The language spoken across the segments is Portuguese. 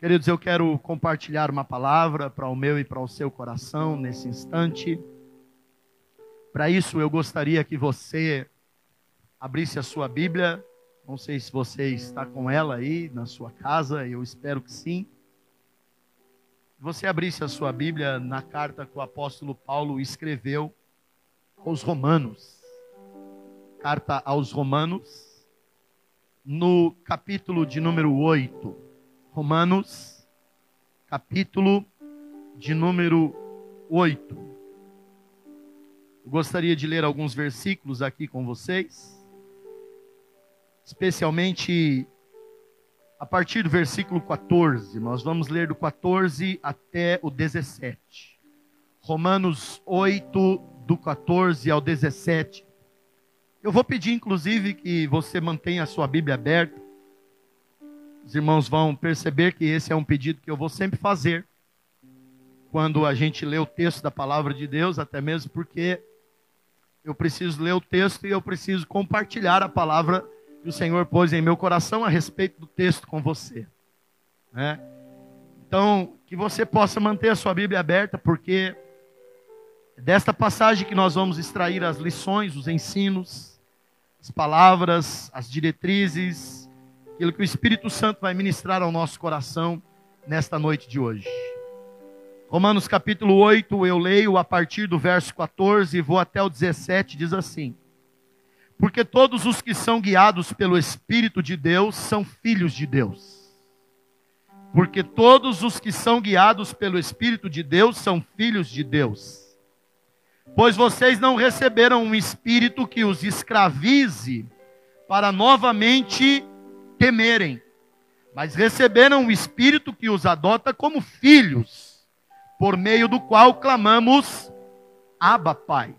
Queridos, eu quero compartilhar uma palavra para o meu e para o seu coração nesse instante. Para isso, eu gostaria que você abrisse a sua Bíblia. Não sei se você está com ela aí na sua casa, eu espero que sim. Você abrisse a sua Bíblia na carta que o apóstolo Paulo escreveu aos Romanos. Carta aos Romanos, no capítulo de número 8. Romanos, capítulo de número 8. Eu gostaria de ler alguns versículos aqui com vocês, especialmente a partir do versículo 14. Nós vamos ler do 14 até o 17. Romanos 8, do 14 ao 17. Eu vou pedir, inclusive, que você mantenha a sua Bíblia aberta os irmãos vão perceber que esse é um pedido que eu vou sempre fazer quando a gente lê o texto da palavra de Deus, até mesmo porque eu preciso ler o texto e eu preciso compartilhar a palavra que o Senhor pôs em meu coração a respeito do texto com você. Né? Então, que você possa manter a sua Bíblia aberta, porque é desta passagem que nós vamos extrair as lições, os ensinos, as palavras, as diretrizes, aquilo que o Espírito Santo vai ministrar ao nosso coração nesta noite de hoje. Romanos capítulo 8, eu leio a partir do verso 14 e vou até o 17, diz assim: Porque todos os que são guiados pelo Espírito de Deus são filhos de Deus. Porque todos os que são guiados pelo Espírito de Deus são filhos de Deus. Pois vocês não receberam um espírito que os escravize para novamente temerem, mas receberam o Espírito que os adota como filhos, por meio do qual clamamos, Abba, Pai.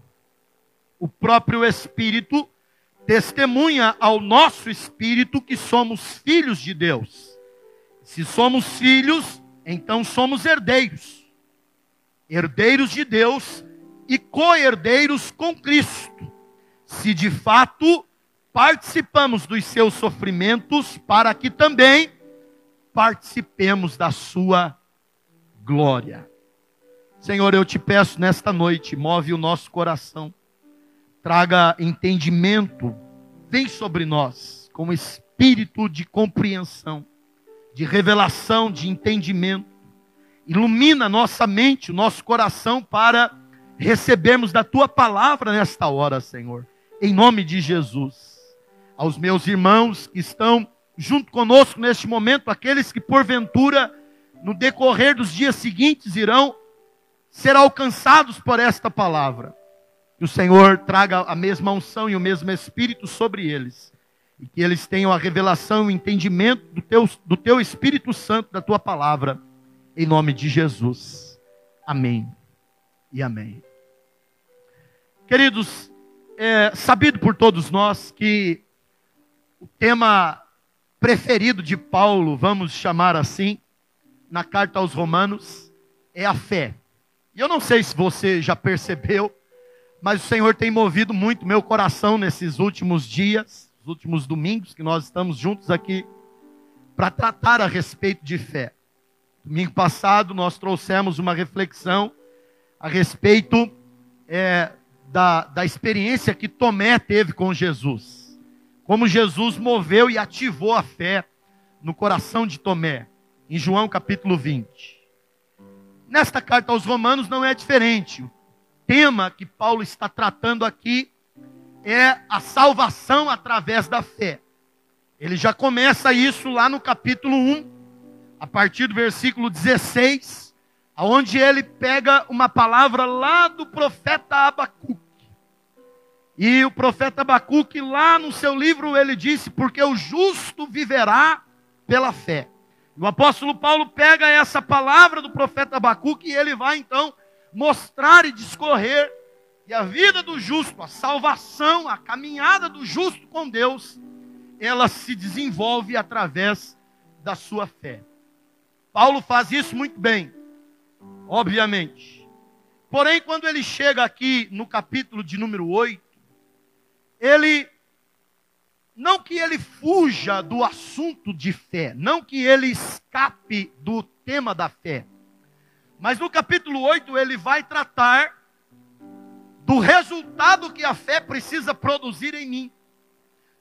O próprio Espírito testemunha ao nosso espírito que somos filhos de Deus. Se somos filhos, então somos herdeiros. Herdeiros de Deus e co-herdeiros com Cristo. Se de fato participamos dos seus sofrimentos para que também participemos da sua glória. Senhor, eu te peço nesta noite, move o nosso coração, traga entendimento, vem sobre nós com espírito de compreensão, de revelação, de entendimento. Ilumina nossa mente, o nosso coração para recebermos da tua palavra nesta hora, Senhor. Em nome de Jesus aos meus irmãos que estão junto conosco neste momento, aqueles que porventura no decorrer dos dias seguintes irão ser alcançados por esta palavra. Que o Senhor traga a mesma unção e o mesmo Espírito sobre eles. E que eles tenham a revelação e o entendimento do teu, do teu Espírito Santo, da tua palavra. Em nome de Jesus. Amém e amém. Queridos, é sabido por todos nós que o tema preferido de Paulo, vamos chamar assim, na carta aos Romanos, é a fé. E eu não sei se você já percebeu, mas o Senhor tem movido muito meu coração nesses últimos dias, os últimos domingos que nós estamos juntos aqui, para tratar a respeito de fé. Domingo passado nós trouxemos uma reflexão a respeito é, da, da experiência que Tomé teve com Jesus como Jesus moveu e ativou a fé no coração de Tomé, em João capítulo 20. Nesta carta aos Romanos não é diferente. O tema que Paulo está tratando aqui é a salvação através da fé. Ele já começa isso lá no capítulo 1, a partir do versículo 16, aonde ele pega uma palavra lá do profeta Abacuque. E o profeta Abacuque, lá no seu livro, ele disse: Porque o justo viverá pela fé. O apóstolo Paulo pega essa palavra do profeta Abacuque e ele vai então mostrar e discorrer que a vida do justo, a salvação, a caminhada do justo com Deus, ela se desenvolve através da sua fé. Paulo faz isso muito bem, obviamente. Porém, quando ele chega aqui no capítulo de número 8, ele não que ele fuja do assunto de fé, não que ele escape do tema da fé. Mas no capítulo 8 ele vai tratar do resultado que a fé precisa produzir em mim,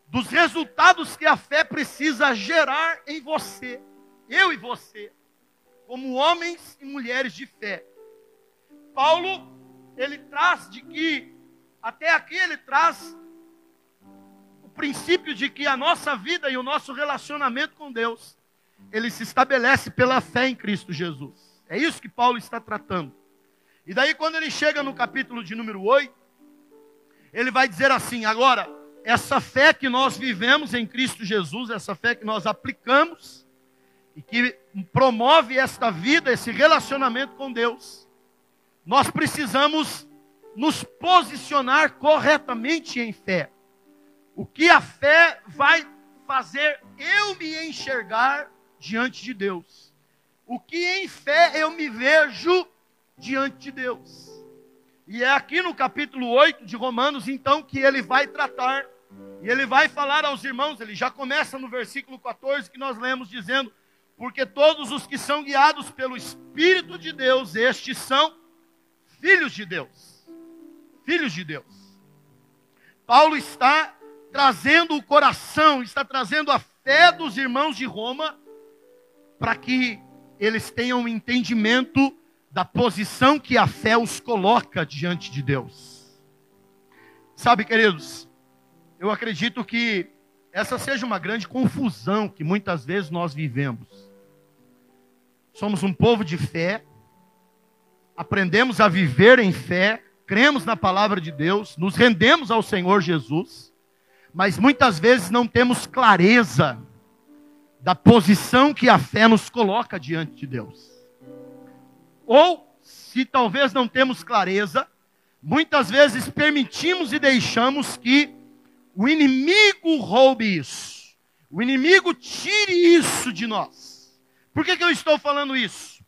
dos resultados que a fé precisa gerar em você, eu e você, como homens e mulheres de fé. Paulo, ele traz de que, até aqui ele traz princípio de que a nossa vida e o nosso relacionamento com Deus, ele se estabelece pela fé em Cristo Jesus. É isso que Paulo está tratando. E daí, quando ele chega no capítulo de número 8, ele vai dizer assim: agora, essa fé que nós vivemos em Cristo Jesus, essa fé que nós aplicamos, e que promove esta vida, esse relacionamento com Deus, nós precisamos nos posicionar corretamente em fé. O que a fé vai fazer eu me enxergar diante de Deus. O que em fé eu me vejo diante de Deus. E é aqui no capítulo 8 de Romanos, então, que ele vai tratar, e ele vai falar aos irmãos, ele já começa no versículo 14 que nós lemos, dizendo: Porque todos os que são guiados pelo Espírito de Deus, estes são filhos de Deus. Filhos de Deus. Paulo está trazendo o coração, está trazendo a fé dos irmãos de Roma, para que eles tenham um entendimento da posição que a fé os coloca diante de Deus. Sabe, queridos, eu acredito que essa seja uma grande confusão que muitas vezes nós vivemos. Somos um povo de fé, aprendemos a viver em fé, cremos na palavra de Deus, nos rendemos ao Senhor Jesus mas muitas vezes não temos clareza da posição que a fé nos coloca diante de Deus. Ou, se talvez não temos clareza, muitas vezes permitimos e deixamos que o inimigo roube isso, o inimigo tire isso de nós. Por que, que eu estou falando isso?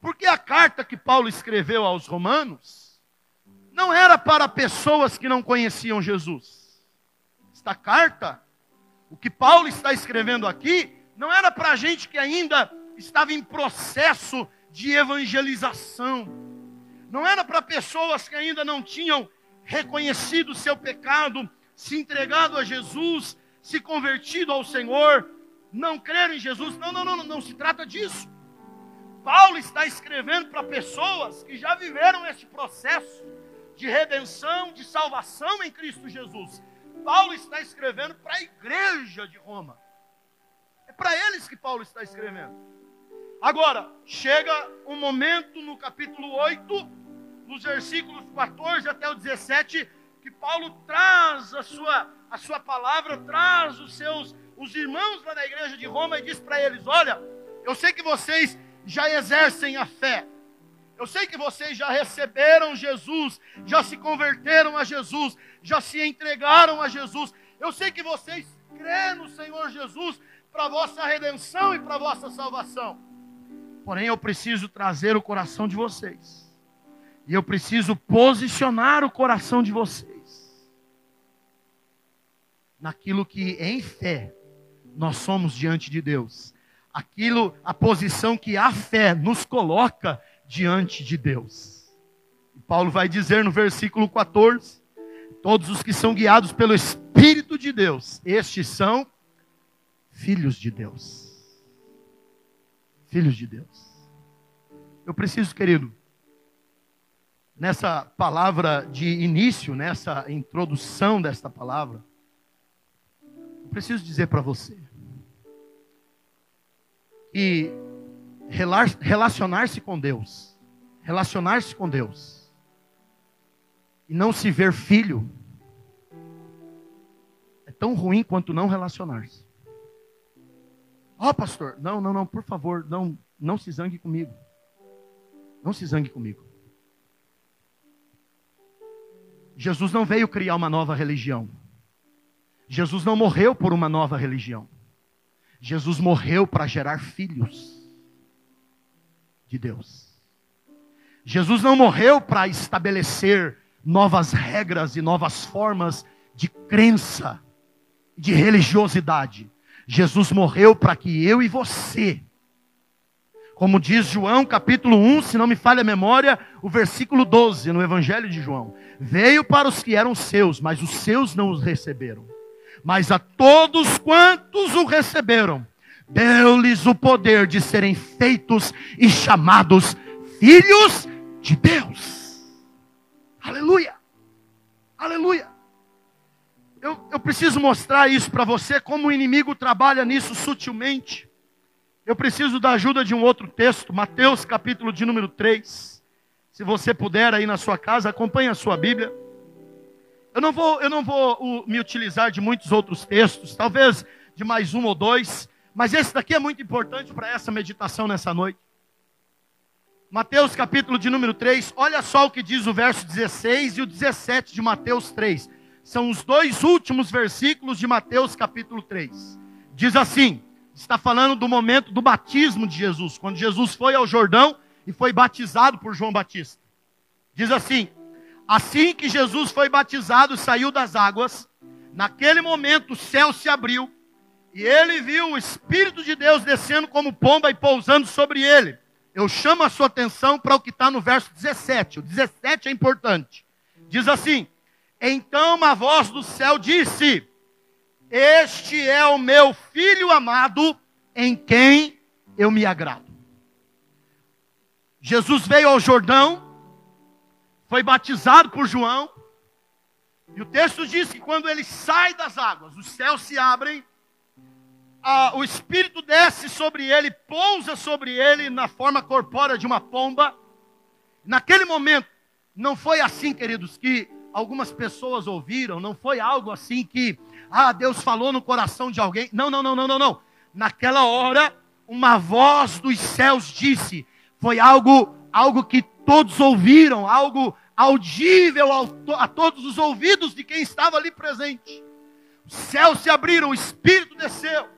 Porque a carta que Paulo escreveu aos Romanos não era para pessoas que não conheciam Jesus esta carta, o que Paulo está escrevendo aqui, não era para gente que ainda estava em processo de evangelização, não era para pessoas que ainda não tinham reconhecido o seu pecado, se entregado a Jesus, se convertido ao Senhor, não creram em Jesus. Não, não, não, não, não se trata disso. Paulo está escrevendo para pessoas que já viveram esse processo de redenção, de salvação em Cristo Jesus. Paulo está escrevendo para a igreja de Roma. É para eles que Paulo está escrevendo. Agora, chega um momento no capítulo 8, nos versículos 14 até o 17, que Paulo traz a sua, a sua palavra, traz os seus os irmãos lá na igreja de Roma e diz para eles: Olha, eu sei que vocês já exercem a fé, eu sei que vocês já receberam Jesus, já se converteram a Jesus, já se entregaram a Jesus. Eu sei que vocês crêem no Senhor Jesus para vossa redenção e para vossa salvação. Porém, eu preciso trazer o coração de vocês. E eu preciso posicionar o coração de vocês naquilo que em fé nós somos diante de Deus. Aquilo, a posição que a fé nos coloca diante de Deus. E Paulo vai dizer no versículo 14: Todos os que são guiados pelo Espírito de Deus, estes são filhos de Deus. Filhos de Deus. Eu preciso, querido, nessa palavra de início, nessa introdução desta palavra, eu preciso dizer para você que relacionar-se com Deus, relacionar-se com Deus, e não se ver filho, é tão ruim quanto não relacionar-se. Ó, oh, pastor, não, não, não, por favor, não, não se zangue comigo. Não se zangue comigo. Jesus não veio criar uma nova religião. Jesus não morreu por uma nova religião. Jesus morreu para gerar filhos de Deus. Jesus não morreu para estabelecer novas regras e novas formas de crença de religiosidade. Jesus morreu para que eu e você, como diz João capítulo 1, se não me falha a memória, o versículo 12 no Evangelho de João, veio para os que eram seus, mas os seus não os receberam. Mas a todos quantos o receberam, deu-lhes o poder de serem feitos e chamados filhos de Deus. Aleluia! Aleluia! Eu, eu preciso mostrar isso para você, como o inimigo trabalha nisso sutilmente. Eu preciso da ajuda de um outro texto, Mateus capítulo de número 3. Se você puder aí na sua casa, acompanhe a sua Bíblia. Eu não vou, eu não vou uh, me utilizar de muitos outros textos, talvez de mais um ou dois, mas esse daqui é muito importante para essa meditação nessa noite. Mateus capítulo de número 3, olha só o que diz o verso 16 e o 17 de Mateus 3. São os dois últimos versículos de Mateus capítulo 3. Diz assim: está falando do momento do batismo de Jesus, quando Jesus foi ao Jordão e foi batizado por João Batista. Diz assim: Assim que Jesus foi batizado, saiu das águas, naquele momento o céu se abriu e ele viu o Espírito de Deus descendo como pomba e pousando sobre ele. Eu chamo a sua atenção para o que está no verso 17. O 17 é importante. Diz assim: Então uma voz do céu disse: Este é o meu filho amado, em quem eu me agrado. Jesus veio ao Jordão, foi batizado por João, e o texto diz que quando ele sai das águas, os céus se abrem, a, o Espírito desce sobre ele, pousa sobre ele na forma corpórea de uma pomba. Naquele momento, não foi assim, queridos, que algumas pessoas ouviram, não foi algo assim que, ah, Deus falou no coração de alguém. Não, não, não, não, não, não. Naquela hora, uma voz dos céus disse, foi algo, algo que todos ouviram, algo audível a todos os ouvidos de quem estava ali presente. Os céus se abriram, o Espírito desceu,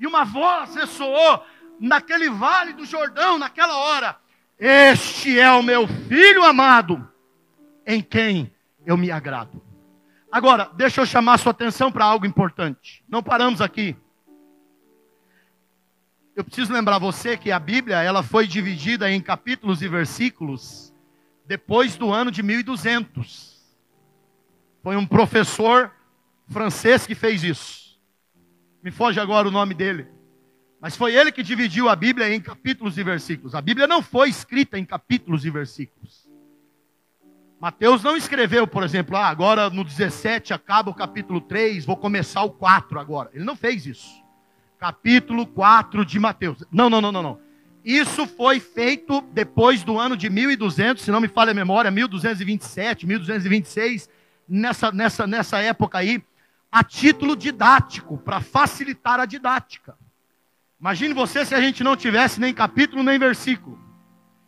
e uma voz ressoou naquele vale do Jordão, naquela hora: Este é o meu filho amado, em quem eu me agrado. Agora, deixa eu chamar sua atenção para algo importante. Não paramos aqui. Eu preciso lembrar você que a Bíblia ela foi dividida em capítulos e versículos depois do ano de 1200. Foi um professor francês que fez isso. Me foge agora o nome dele. Mas foi ele que dividiu a Bíblia em capítulos e versículos. A Bíblia não foi escrita em capítulos e versículos. Mateus não escreveu, por exemplo, ah, agora no 17 acaba o capítulo 3, vou começar o 4 agora. Ele não fez isso. Capítulo 4 de Mateus. Não, não, não, não, não. Isso foi feito depois do ano de 1200, se não me falha a memória, 1227, 1226, nessa, nessa, nessa época aí, a título didático, para facilitar a didática. Imagine você se a gente não tivesse nem capítulo nem versículo.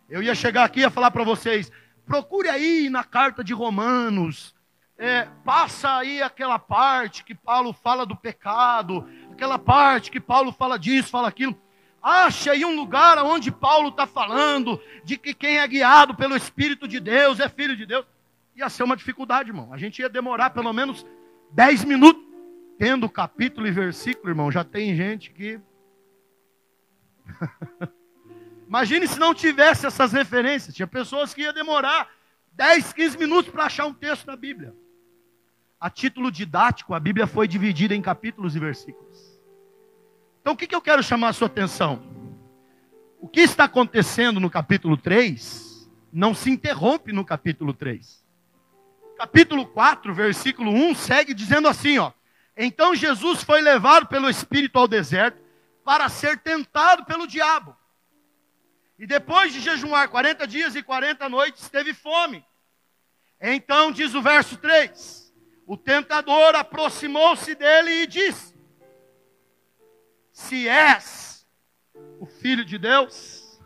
Eu ia chegar aqui e ia falar para vocês: procure aí na carta de Romanos, é, passa aí aquela parte que Paulo fala do pecado, aquela parte que Paulo fala disso, fala aquilo. Ache aí um lugar onde Paulo está falando de que quem é guiado pelo Espírito de Deus é filho de Deus. Ia ser uma dificuldade, irmão. A gente ia demorar pelo menos 10 minutos. Tendo capítulo e versículo, irmão, já tem gente que. Imagine se não tivesse essas referências. Tinha pessoas que ia demorar 10, 15 minutos para achar um texto na Bíblia. A título didático, a Bíblia foi dividida em capítulos e versículos. Então o que, que eu quero chamar a sua atenção? O que está acontecendo no capítulo 3 não se interrompe no capítulo 3. Capítulo 4, versículo 1 segue dizendo assim, ó: Então Jesus foi levado pelo Espírito ao deserto para ser tentado pelo diabo. E depois de jejuar 40 dias e 40 noites, teve fome. Então diz o verso 3: O tentador aproximou-se dele e disse: se és o filho de Deus.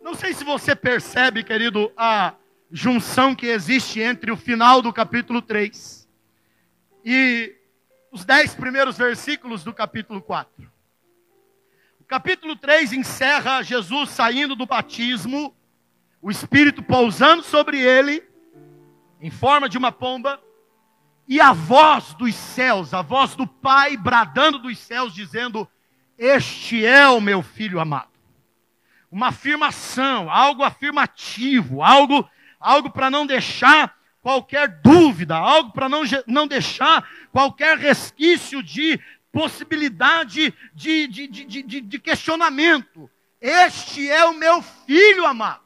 Não sei se você percebe, querido, a junção que existe entre o final do capítulo 3 e os dez primeiros versículos do capítulo 4. O capítulo 3 encerra Jesus saindo do batismo, o Espírito pousando sobre ele, em forma de uma pomba, e a voz dos céus, a voz do Pai bradando dos céus, dizendo: Este é o meu filho amado. Uma afirmação, algo afirmativo, algo, algo para não deixar qualquer dúvida, algo para não, não deixar qualquer resquício de possibilidade de, de, de, de, de questionamento. Este é o meu filho amado.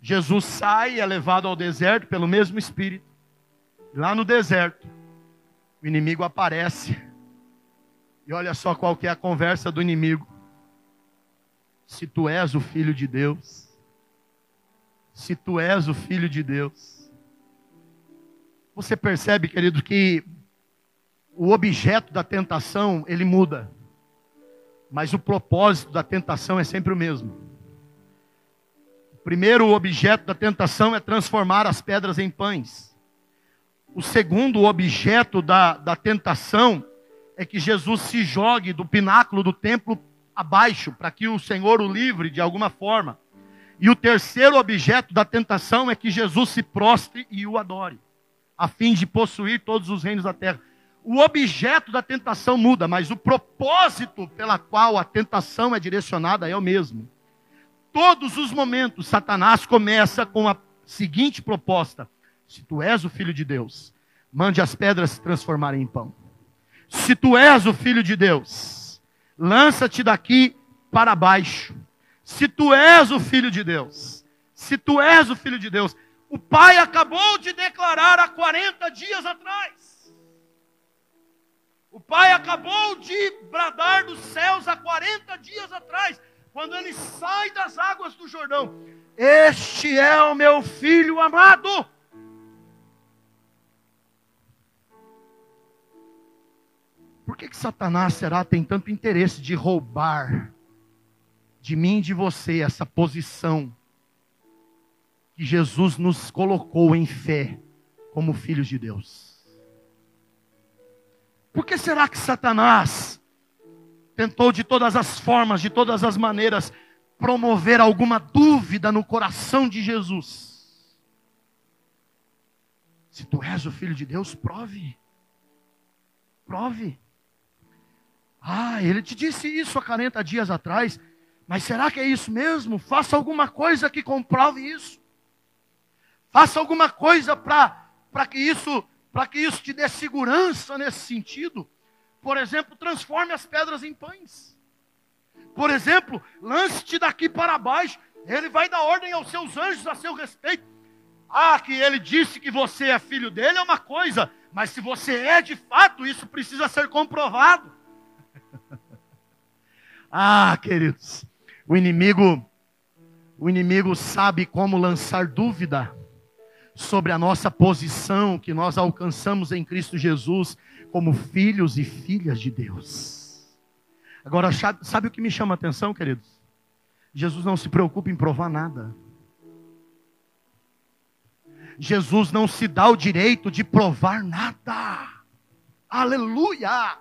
Jesus sai e é levado ao deserto pelo mesmo Espírito. Lá no deserto, o inimigo aparece. E olha só qual que é a conversa do inimigo. Se tu és o filho de Deus, se tu és o filho de Deus, você percebe, querido, que o objeto da tentação, ele muda. Mas o propósito da tentação é sempre o mesmo. Primeiro, o objeto da tentação é transformar as pedras em pães. O segundo objeto da, da tentação é que Jesus se jogue do pináculo do templo abaixo, para que o Senhor o livre de alguma forma. E o terceiro objeto da tentação é que Jesus se prostre e o adore, a fim de possuir todos os reinos da terra. O objeto da tentação muda, mas o propósito pela qual a tentação é direcionada é o mesmo todos os momentos, Satanás começa com a seguinte proposta: se tu és o filho de Deus, mande as pedras se transformarem em pão. Se tu és o filho de Deus, lança-te daqui para baixo. Se tu és o filho de Deus, se tu és o filho de Deus, o pai acabou de declarar há 40 dias atrás. O pai acabou de bradar dos céus há 40 dias atrás quando ele sai das águas do Jordão: Este é o meu filho amado. Por que, que Satanás será tem tanto interesse de roubar de mim e de você essa posição que Jesus nos colocou em fé como filhos de Deus? Por que será que Satanás tentou de todas as formas, de todas as maneiras, promover alguma dúvida no coração de Jesus. Se tu és o filho de Deus, prove. Prove. Ah, ele te disse isso há 40 dias atrás, mas será que é isso mesmo? Faça alguma coisa que comprove isso. Faça alguma coisa para que isso para que isso te dê segurança nesse sentido. Por exemplo, transforme as pedras em pães. Por exemplo, lance-te daqui para baixo. Ele vai dar ordem aos seus anjos a seu respeito. Ah, que ele disse que você é filho dele é uma coisa, mas se você é de fato, isso precisa ser comprovado. ah, queridos, o inimigo, o inimigo sabe como lançar dúvida sobre a nossa posição que nós alcançamos em Cristo Jesus como filhos e filhas de Deus. Agora, sabe o que me chama a atenção, queridos? Jesus não se preocupa em provar nada. Jesus não se dá o direito de provar nada. Aleluia!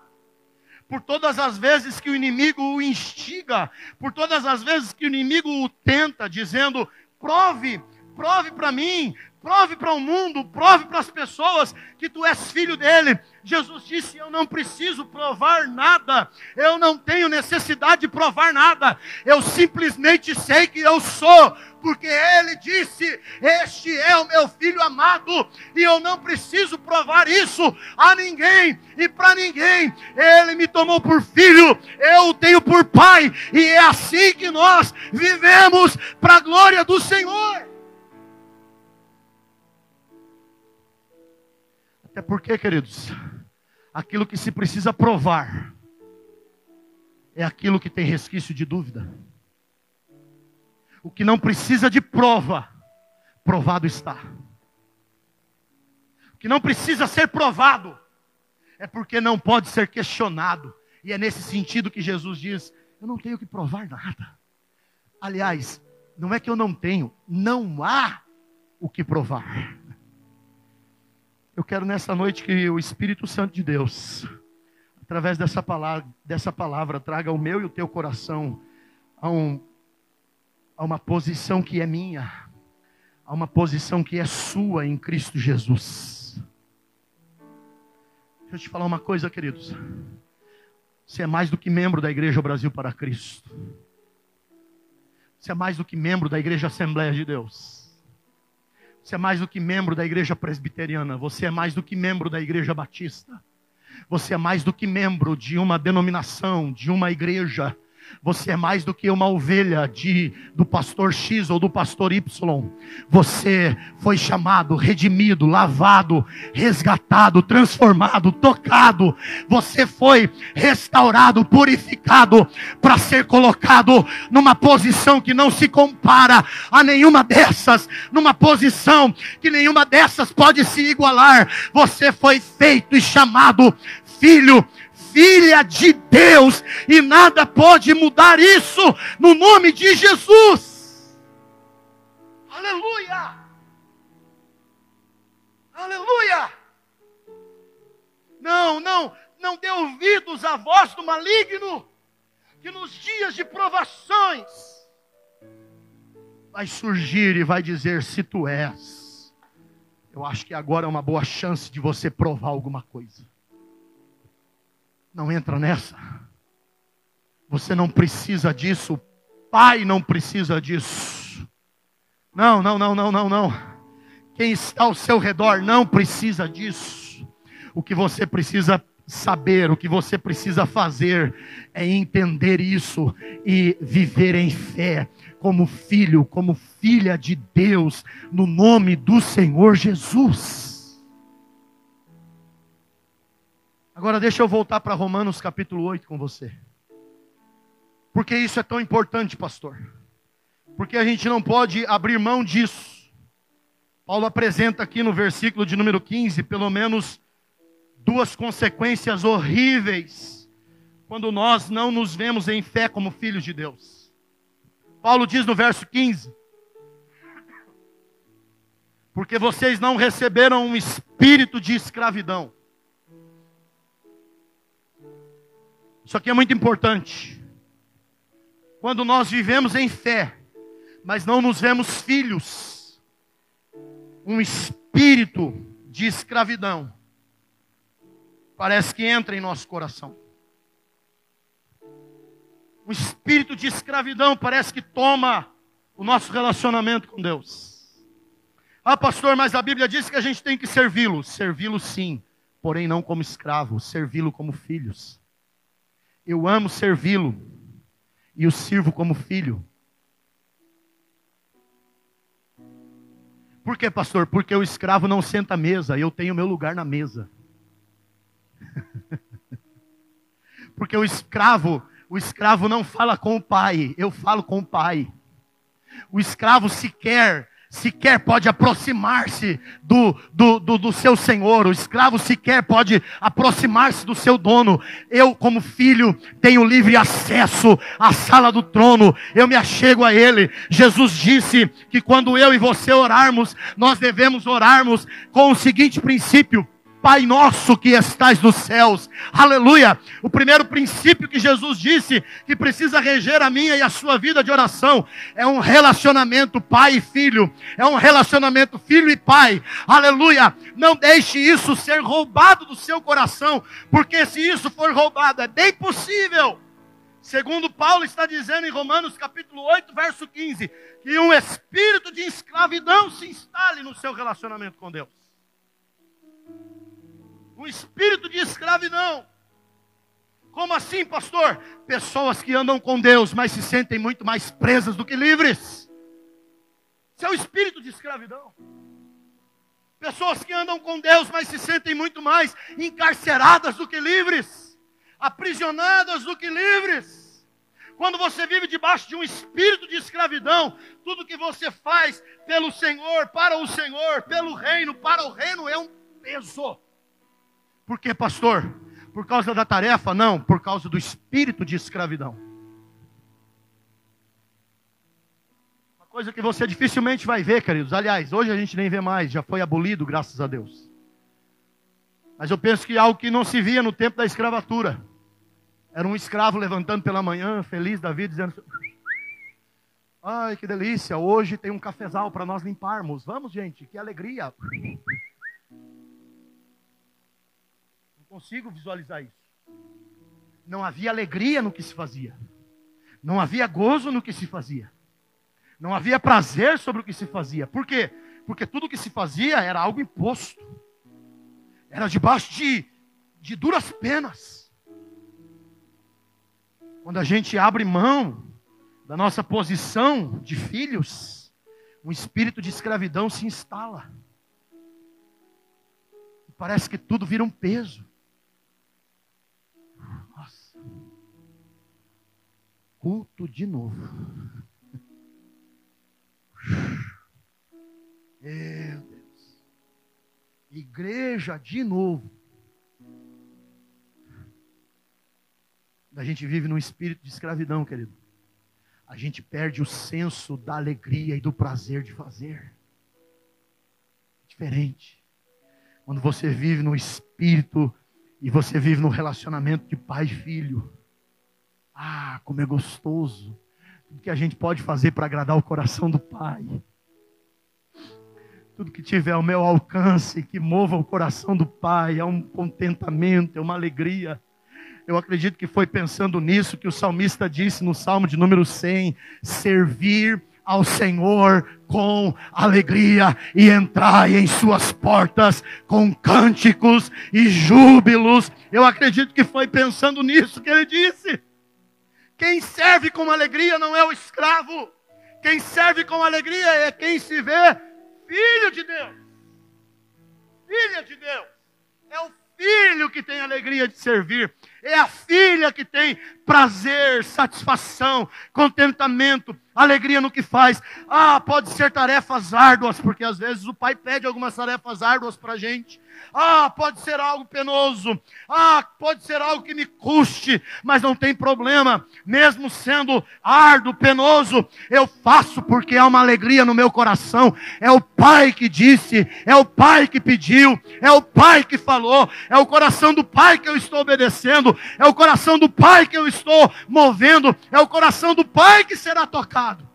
Por todas as vezes que o inimigo o instiga, por todas as vezes que o inimigo o tenta, dizendo: prove, prove para mim, prove para o mundo, prove para as pessoas que tu és filho dele. Jesus disse: Eu não preciso provar nada, eu não tenho necessidade de provar nada, eu simplesmente sei que eu sou, porque ele disse: Este é o meu filho amado, e eu não preciso provar isso a ninguém e para ninguém. Ele me tomou por filho, eu o tenho por pai, e é assim que nós vivemos para a glória do Senhor. Até porque, queridos, aquilo que se precisa provar é aquilo que tem resquício de dúvida. O que não precisa de prova, provado está. O que não precisa ser provado é porque não pode ser questionado. E é nesse sentido que Jesus diz: Eu não tenho que provar nada. Aliás, não é que eu não tenho, não há o que provar. Eu quero nessa noite que o Espírito Santo de Deus, através dessa palavra, dessa palavra traga o meu e o teu coração a, um, a uma posição que é minha, a uma posição que é sua em Cristo Jesus. Deixa eu te falar uma coisa, queridos. Você é mais do que membro da Igreja Brasil para Cristo. Você é mais do que membro da Igreja Assembleia de Deus. Você é mais do que membro da Igreja Presbiteriana. Você é mais do que membro da Igreja Batista. Você é mais do que membro de uma denominação, de uma igreja. Você é mais do que uma ovelha de, do pastor X ou do pastor Y. Você foi chamado, redimido, lavado, resgatado, transformado, tocado. Você foi restaurado, purificado para ser colocado numa posição que não se compara a nenhuma dessas, numa posição que nenhuma dessas pode se igualar. Você foi feito e chamado filho filha de Deus, e nada pode mudar isso no nome de Jesus. Aleluia! Aleluia! Não, não, não dê ouvidos à voz do maligno, que nos dias de provações vai surgir e vai dizer: se tu és, eu acho que agora é uma boa chance de você provar alguma coisa. Não entra nessa. Você não precisa disso. O pai não precisa disso. Não, não, não, não, não, não. Quem está ao seu redor não precisa disso. O que você precisa saber, o que você precisa fazer é entender isso e viver em fé, como filho, como filha de Deus, no nome do Senhor Jesus. Agora deixa eu voltar para Romanos capítulo 8 com você. Porque isso é tão importante, pastor. Porque a gente não pode abrir mão disso. Paulo apresenta aqui no versículo de número 15, pelo menos duas consequências horríveis quando nós não nos vemos em fé como filhos de Deus. Paulo diz no verso 15: Porque vocês não receberam um espírito de escravidão Isso aqui é muito importante. Quando nós vivemos em fé, mas não nos vemos filhos, um espírito de escravidão parece que entra em nosso coração. O espírito de escravidão parece que toma o nosso relacionamento com Deus. Ah, pastor, mas a Bíblia diz que a gente tem que servi-lo. Servi-lo sim, porém não como escravo, servi-lo como filhos. Eu amo servi-lo e o sirvo como filho. Por que, pastor? Porque o escravo não senta à mesa, eu tenho meu lugar na mesa. Porque o escravo, o escravo não fala com o pai, eu falo com o pai. O escravo sequer sequer pode aproximar-se do, do, do, do, seu senhor, o escravo sequer pode aproximar-se do seu dono. Eu, como filho, tenho livre acesso à sala do trono, eu me achego a ele. Jesus disse que quando eu e você orarmos, nós devemos orarmos com o seguinte princípio: Pai nosso que estais nos céus. Aleluia. O primeiro princípio que Jesus disse que precisa reger a minha e a sua vida de oração é um relacionamento pai e filho. É um relacionamento filho e pai. Aleluia. Não deixe isso ser roubado do seu coração, porque se isso for roubado, é bem possível. Segundo Paulo está dizendo em Romanos capítulo 8, verso 15, que um espírito de escravidão se instale no seu relacionamento com Deus um espírito de escravidão. Como assim, pastor? Pessoas que andam com Deus, mas se sentem muito mais presas do que livres. Isso é o espírito de escravidão. Pessoas que andam com Deus, mas se sentem muito mais encarceradas do que livres, aprisionadas do que livres. Quando você vive debaixo de um espírito de escravidão, tudo que você faz pelo Senhor, para o Senhor, pelo reino, para o reino, é um peso. Por que, pastor? Por causa da tarefa? Não, por causa do espírito de escravidão. Uma coisa que você dificilmente vai ver, queridos. Aliás, hoje a gente nem vê mais, já foi abolido, graças a Deus. Mas eu penso que algo que não se via no tempo da escravatura. Era um escravo levantando pela manhã, feliz da vida, dizendo: Ai, que delícia, hoje tem um cafezal para nós limparmos. Vamos, gente, que alegria consigo visualizar isso. Não havia alegria no que se fazia. Não havia gozo no que se fazia. Não havia prazer sobre o que se fazia. Por quê? Porque tudo que se fazia era algo imposto. Era debaixo de, de duras penas. Quando a gente abre mão da nossa posição de filhos, um espírito de escravidão se instala. Parece que tudo vira um peso. Culto de novo. Meu Deus. Igreja de novo. A gente vive num espírito de escravidão, querido. A gente perde o senso da alegria e do prazer de fazer. Diferente. Quando você vive no espírito e você vive no relacionamento de pai e filho. Ah, como é gostoso. O que a gente pode fazer para agradar o coração do pai. Tudo que tiver ao meu alcance, que mova o coração do pai, é um contentamento, é uma alegria. Eu acredito que foi pensando nisso que o salmista disse no Salmo de número 100: servir ao Senhor com alegria e entrai em suas portas com cânticos e júbilos. Eu acredito que foi pensando nisso que ele disse. Quem serve com alegria não é o escravo. Quem serve com alegria é quem se vê filho de Deus. Filha de Deus. É o filho que tem alegria de servir. É a filha que tem prazer, satisfação, contentamento, alegria no que faz. Ah, pode ser tarefas árduas, porque às vezes o pai pede algumas tarefas árduas para a gente. Ah, pode ser algo penoso. Ah, pode ser algo que me custe, mas não tem problema. Mesmo sendo árduo, penoso, eu faço porque há uma alegria no meu coração. É o Pai que disse, é o Pai que pediu, é o Pai que falou, é o coração do Pai que eu estou obedecendo, é o coração do Pai que eu estou movendo, é o coração do Pai que será tocado.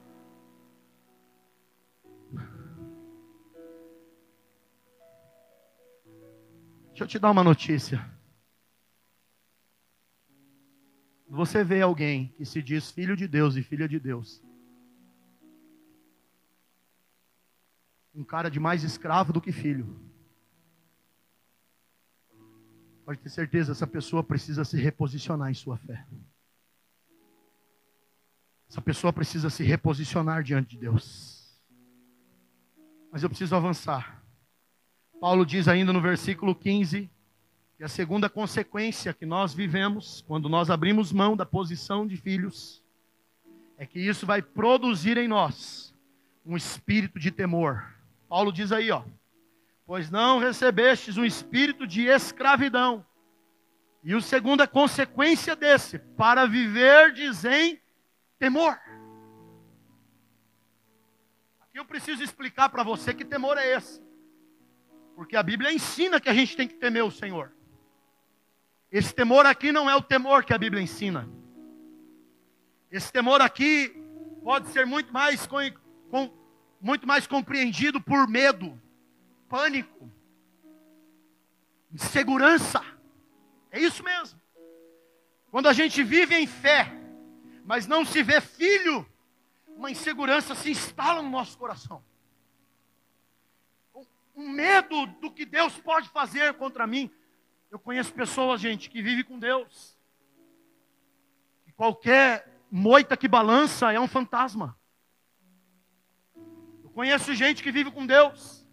Deixa eu te dar uma notícia. Você vê alguém que se diz filho de Deus e filha de Deus. Um cara de mais escravo do que filho. Pode ter certeza, essa pessoa precisa se reposicionar em sua fé. Essa pessoa precisa se reposicionar diante de Deus. Mas eu preciso avançar. Paulo diz ainda no versículo 15 que a segunda consequência que nós vivemos quando nós abrimos mão da posição de filhos é que isso vai produzir em nós um espírito de temor. Paulo diz aí, ó: "Pois não recebestes um espírito de escravidão". E a segunda consequência desse, para viver em temor. Aqui eu preciso explicar para você que temor é esse. Porque a Bíblia ensina que a gente tem que temer o Senhor. Esse temor aqui não é o temor que a Bíblia ensina. Esse temor aqui pode ser muito mais, com, com, muito mais compreendido por medo, pânico, insegurança. É isso mesmo. Quando a gente vive em fé, mas não se vê filho, uma insegurança se instala no nosso coração um medo do que Deus pode fazer contra mim. Eu conheço pessoas, gente, que vivem com Deus. E qualquer moita que balança é um fantasma. Eu conheço gente que vive com Deus.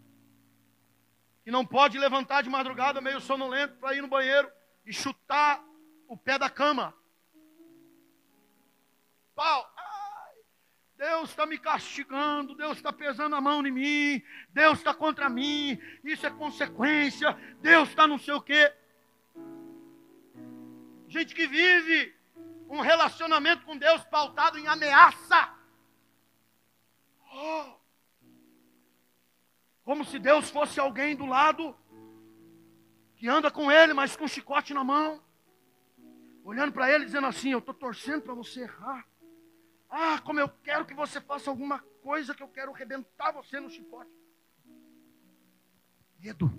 Que não pode levantar de madrugada meio sonolento para ir no banheiro e chutar o pé da cama. Pau, Deus está me castigando, Deus está pesando a mão em mim, Deus está contra mim, isso é consequência, Deus está não sei o quê. Gente que vive um relacionamento com Deus pautado em ameaça. Oh, como se Deus fosse alguém do lado que anda com ele, mas com um chicote na mão, olhando para ele dizendo assim: Eu estou torcendo para você errar. Ah, como eu quero que você faça alguma coisa que eu quero arrebentar você no chicote. Medo.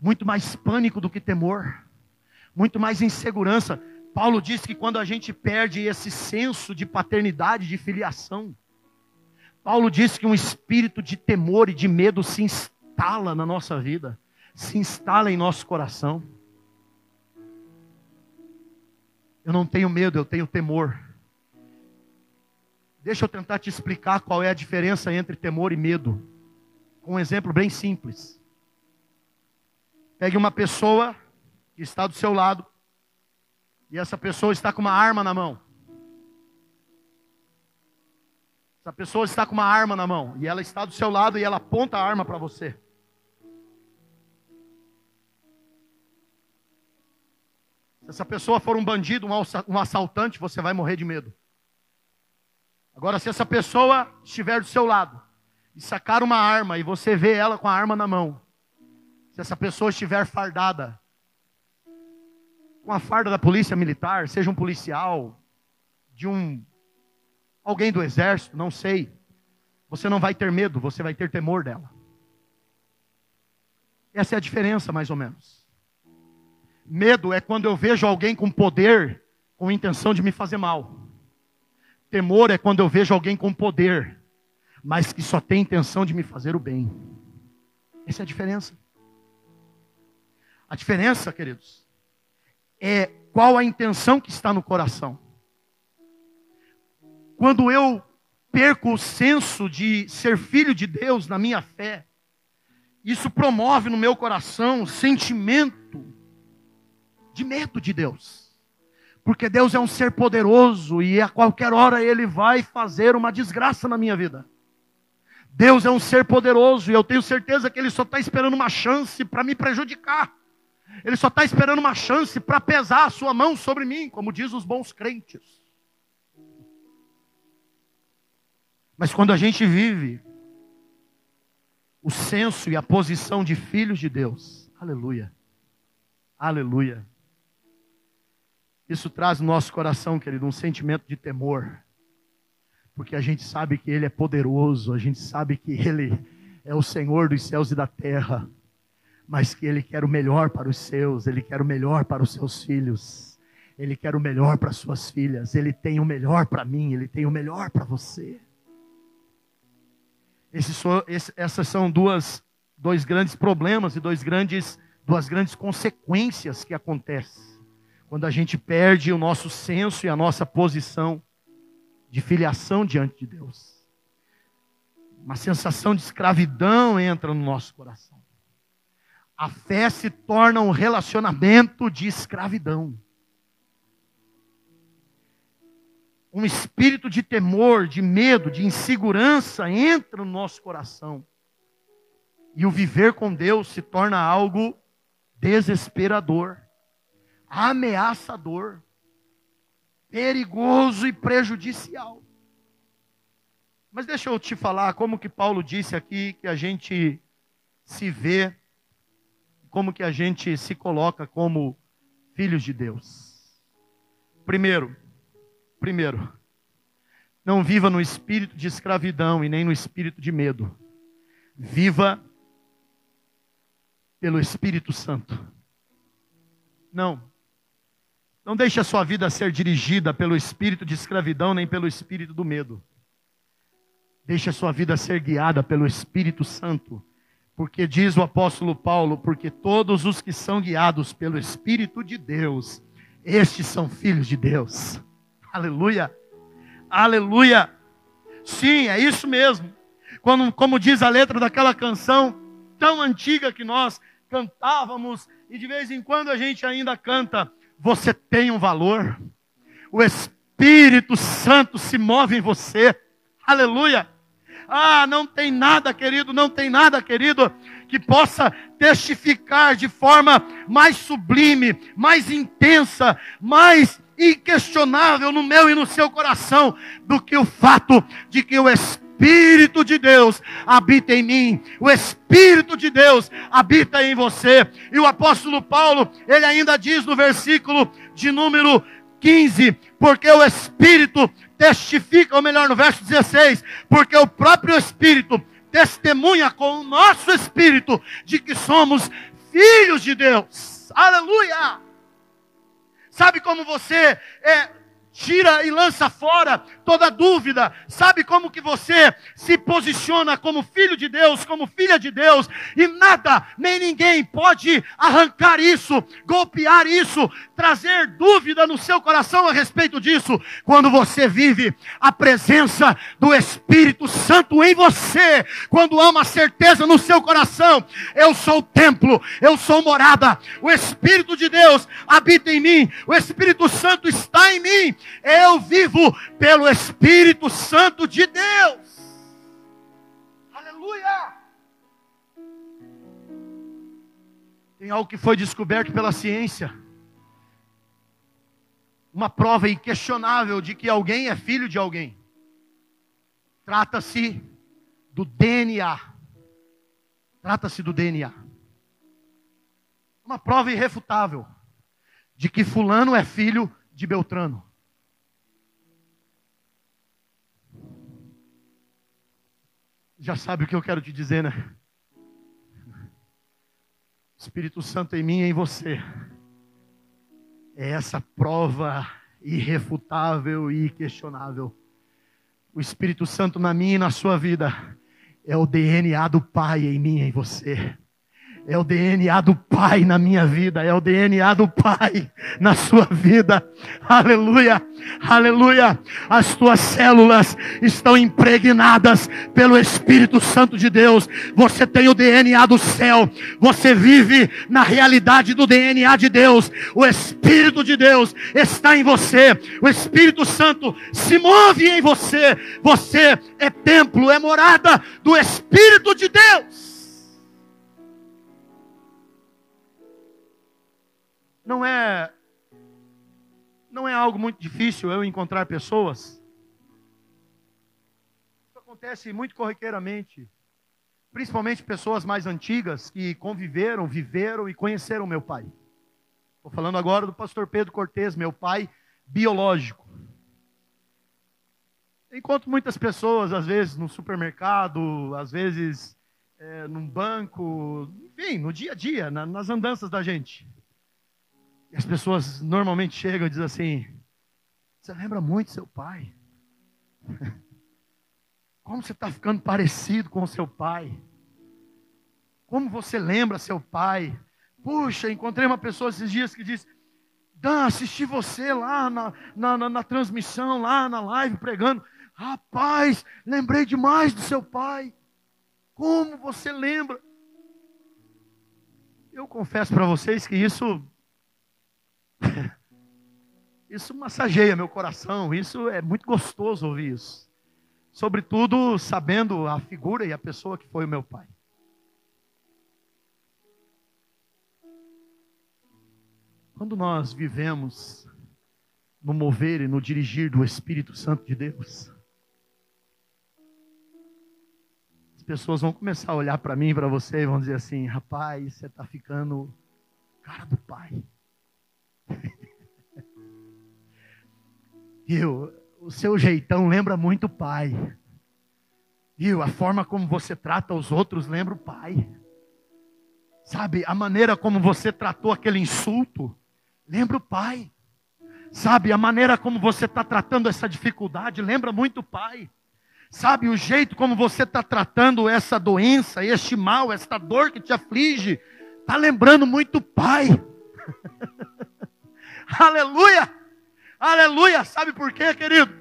muito mais pânico do que temor, muito mais insegurança. Paulo diz que quando a gente perde esse senso de paternidade, de filiação, Paulo diz que um espírito de temor e de medo se instala na nossa vida, se instala em nosso coração. Eu não tenho medo, eu tenho temor. Deixa eu tentar te explicar qual é a diferença entre temor e medo. Com um exemplo bem simples. Pegue uma pessoa que está do seu lado e essa pessoa está com uma arma na mão. Essa pessoa está com uma arma na mão e ela está do seu lado e ela aponta a arma para você. Se essa pessoa for um bandido, um assaltante, você vai morrer de medo. Agora, se essa pessoa estiver do seu lado e sacar uma arma e você vê ela com a arma na mão, se essa pessoa estiver fardada com a farda da polícia militar, seja um policial, de um alguém do exército, não sei, você não vai ter medo, você vai ter temor dela. Essa é a diferença, mais ou menos. Medo é quando eu vejo alguém com poder, com intenção de me fazer mal. Temor é quando eu vejo alguém com poder, mas que só tem intenção de me fazer o bem. Essa é a diferença. A diferença, queridos, é qual a intenção que está no coração. Quando eu perco o senso de ser filho de Deus na minha fé, isso promove no meu coração sentimento de medo de Deus. Porque Deus é um ser poderoso e a qualquer hora Ele vai fazer uma desgraça na minha vida. Deus é um ser poderoso e eu tenho certeza que Ele só está esperando uma chance para me prejudicar. Ele só está esperando uma chance para pesar a sua mão sobre mim, como diz os bons crentes. Mas quando a gente vive o senso e a posição de filhos de Deus, aleluia, aleluia. Isso traz no nosso coração, querido, um sentimento de temor. Porque a gente sabe que Ele é poderoso, a gente sabe que Ele é o Senhor dos céus e da terra, mas que Ele quer o melhor para os seus, Ele quer o melhor para os seus filhos, Ele quer o melhor para as suas filhas, Ele tem o melhor para mim, Ele tem o melhor para você. Esses, essas são duas, dois grandes problemas e dois grandes, duas grandes consequências que acontecem quando a gente perde o nosso senso e a nossa posição de filiação diante de Deus. Uma sensação de escravidão entra no nosso coração. A fé se torna um relacionamento de escravidão. Um espírito de temor, de medo, de insegurança entra no nosso coração. E o viver com Deus se torna algo desesperador ameaçador, perigoso e prejudicial. Mas deixa eu te falar como que Paulo disse aqui que a gente se vê, como que a gente se coloca como filhos de Deus. Primeiro, primeiro, não viva no espírito de escravidão e nem no espírito de medo. Viva pelo Espírito Santo. Não, não deixe a sua vida ser dirigida pelo espírito de escravidão nem pelo espírito do medo. Deixe a sua vida ser guiada pelo Espírito Santo. Porque diz o apóstolo Paulo: porque todos os que são guiados pelo Espírito de Deus, estes são filhos de Deus. Aleluia! Aleluia! Sim, é isso mesmo. Como, como diz a letra daquela canção tão antiga que nós cantávamos, e de vez em quando a gente ainda canta você tem um valor. O Espírito Santo se move em você. Aleluia. Ah, não tem nada, querido, não tem nada, querido, que possa testificar de forma mais sublime, mais intensa, mais inquestionável no meu e no seu coração do que o fato de que o Espírito Espírito de Deus habita em mim, o Espírito de Deus habita em você. E o apóstolo Paulo, ele ainda diz no versículo de número 15: porque o Espírito testifica, ou melhor, no verso 16, porque o próprio Espírito testemunha com o nosso espírito de que somos filhos de Deus. Aleluia! Sabe como você é, tira e lança fora toda dúvida. Sabe como que você se posiciona como filho de Deus, como filha de Deus, e nada, nem ninguém pode arrancar isso, golpear isso, trazer dúvida no seu coração a respeito disso, quando você vive a presença do Espírito Santo em você, quando há uma certeza no seu coração, eu sou o templo, eu sou morada, o Espírito de Deus habita em mim, o Espírito Santo está em mim, eu vivo pelo Espírito Santo de Deus. Aleluia! Tem algo que foi descoberto pela ciência. Uma prova inquestionável de que alguém é filho de alguém. Trata-se do DNA. Trata-se do DNA. Uma prova irrefutável de que Fulano é filho de Beltrano. Já sabe o que eu quero te dizer, né? Espírito Santo em mim e em você. É essa prova irrefutável e questionável. O Espírito Santo na minha e na sua vida é o DNA do Pai em mim e em você. É o DNA do Pai na minha vida, é o DNA do Pai na sua vida. Aleluia, aleluia. As tuas células estão impregnadas pelo Espírito Santo de Deus. Você tem o DNA do céu, você vive na realidade do DNA de Deus. O Espírito de Deus está em você, o Espírito Santo se move em você. Você é templo, é morada do Espírito de Deus. Não é não é algo muito difícil eu encontrar pessoas. Isso acontece muito corriqueiramente, principalmente pessoas mais antigas que conviveram, viveram e conheceram meu pai. Estou falando agora do pastor Pedro Cortes, meu pai biológico. Encontro muitas pessoas, às vezes no supermercado, às vezes é, num banco, enfim, no dia a dia, na, nas andanças da gente. E as pessoas normalmente chegam e dizem assim: Você lembra muito seu pai? Como você está ficando parecido com o seu pai? Como você lembra seu pai? Puxa, encontrei uma pessoa esses dias que disse: Dan, assisti você lá na, na, na, na transmissão, lá na live pregando. Rapaz, lembrei demais do seu pai. Como você lembra? Eu confesso para vocês que isso Isso massageia meu coração, isso é muito gostoso ouvir isso. Sobretudo sabendo a figura e a pessoa que foi o meu pai. Quando nós vivemos no mover e no dirigir do Espírito Santo de Deus, as pessoas vão começar a olhar para mim, para você, e vão dizer assim: rapaz, você está ficando cara do pai. Viu? O seu jeitão lembra muito o pai. Viu? A forma como você trata os outros lembra o pai. Sabe? A maneira como você tratou aquele insulto lembra o pai. Sabe? A maneira como você está tratando essa dificuldade lembra muito o pai. Sabe? O jeito como você está tratando essa doença, este mal, esta dor que te aflige, está lembrando muito o pai. Aleluia! Aleluia! Sabe por quê, querido?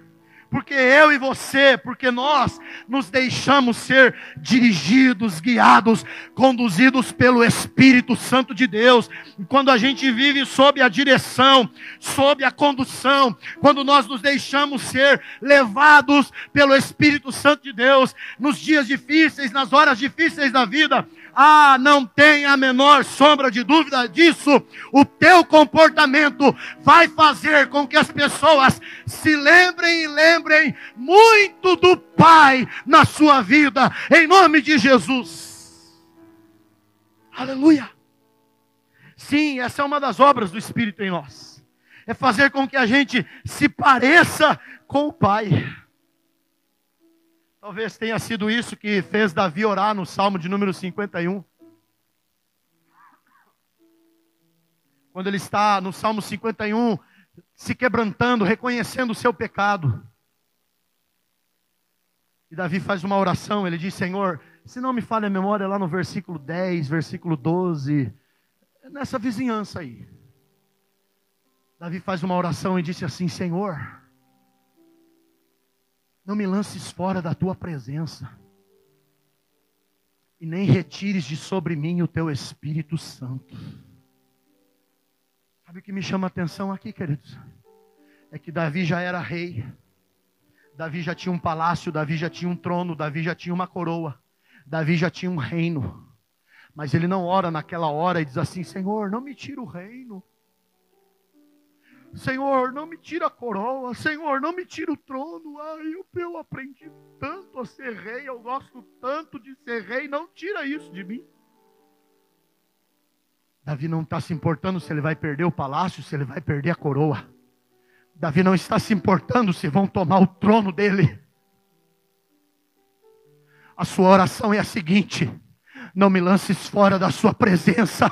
Porque eu e você, porque nós nos deixamos ser dirigidos, guiados, conduzidos pelo Espírito Santo de Deus. Quando a gente vive sob a direção, sob a condução, quando nós nos deixamos ser levados pelo Espírito Santo de Deus, nos dias difíceis, nas horas difíceis da vida, ah, não tenha a menor sombra de dúvida disso. O teu comportamento vai fazer com que as pessoas se lembrem e lembrem muito do Pai na sua vida, em nome de Jesus. Aleluia. Sim, essa é uma das obras do Espírito em nós. É fazer com que a gente se pareça com o Pai. Talvez tenha sido isso que fez Davi orar no Salmo de número 51. quando ele está no Salmo 51, se quebrantando, reconhecendo o seu pecado. E Davi faz uma oração, ele diz: Senhor, se não me falha a memória, lá no versículo 10, versículo 12, nessa vizinhança aí. Davi faz uma oração e disse assim: Senhor, não me lances fora da tua presença, e nem retires de sobre mim o teu Espírito Santo. Sabe o que me chama a atenção aqui, queridos? É que Davi já era rei, Davi já tinha um palácio, Davi já tinha um trono, Davi já tinha uma coroa, Davi já tinha um reino. Mas ele não ora naquela hora e diz assim: Senhor, não me tira o reino. Senhor, não me tira a coroa. Senhor, não me tira o trono. Ai, eu, eu aprendi tanto a ser rei. Eu gosto tanto de ser rei. Não tira isso de mim. Davi não está se importando se ele vai perder o palácio, se ele vai perder a coroa. Davi não está se importando se vão tomar o trono dele. A sua oração é a seguinte: não me lances fora da sua presença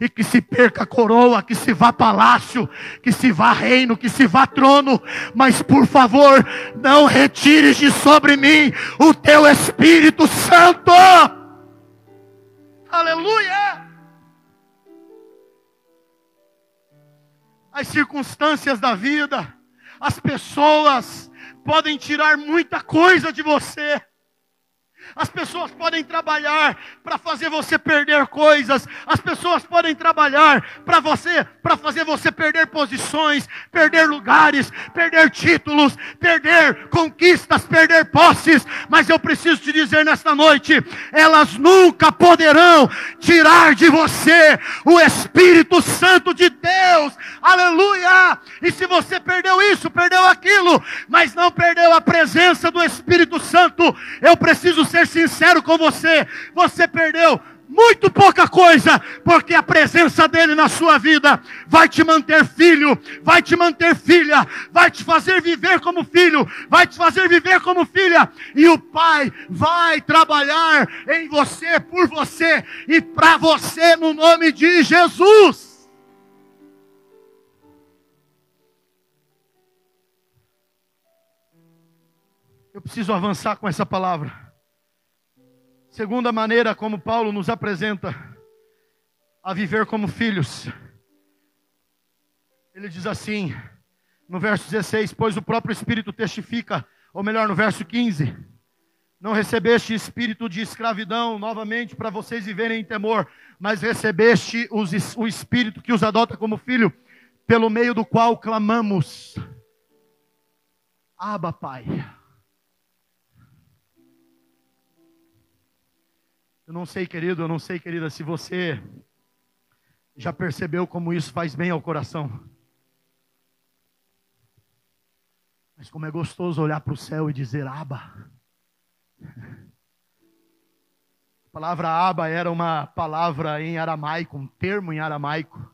e que se perca a coroa, que se vá palácio, que se vá reino, que se vá trono, mas por favor, não retires de sobre mim o teu Espírito Santo. Aleluia! As circunstâncias da vida, as pessoas podem tirar muita coisa de você as pessoas podem trabalhar para fazer você perder coisas. As pessoas podem trabalhar para você, para fazer você perder posições, perder lugares, perder títulos, perder conquistas, perder posses. Mas eu preciso te dizer nesta noite, elas nunca poderão tirar de você o Espírito Santo de Deus. Aleluia! E se você perdeu isso, perdeu aquilo, mas não perdeu a presença do Espírito Santo, eu preciso ser sincero com você, você perdeu muito pouca coisa, porque a presença dele na sua vida vai te manter filho, vai te manter filha, vai te fazer viver como filho, vai te fazer viver como filha, e o Pai vai trabalhar em você, por você e para você, no nome de Jesus. Eu preciso avançar com essa palavra. Segunda maneira como Paulo nos apresenta a viver como filhos. Ele diz assim, no verso 16: Pois o próprio Espírito testifica, ou melhor, no verso 15: Não recebeste espírito de escravidão novamente para vocês viverem em temor, mas recebeste os, o Espírito que os adota como filho, pelo meio do qual clamamos: Abba, Pai. Eu não sei, querido, eu não sei, querida, se você já percebeu como isso faz bem ao coração. Mas como é gostoso olhar para o céu e dizer Aba. A palavra Aba era uma palavra em aramaico, um termo em aramaico,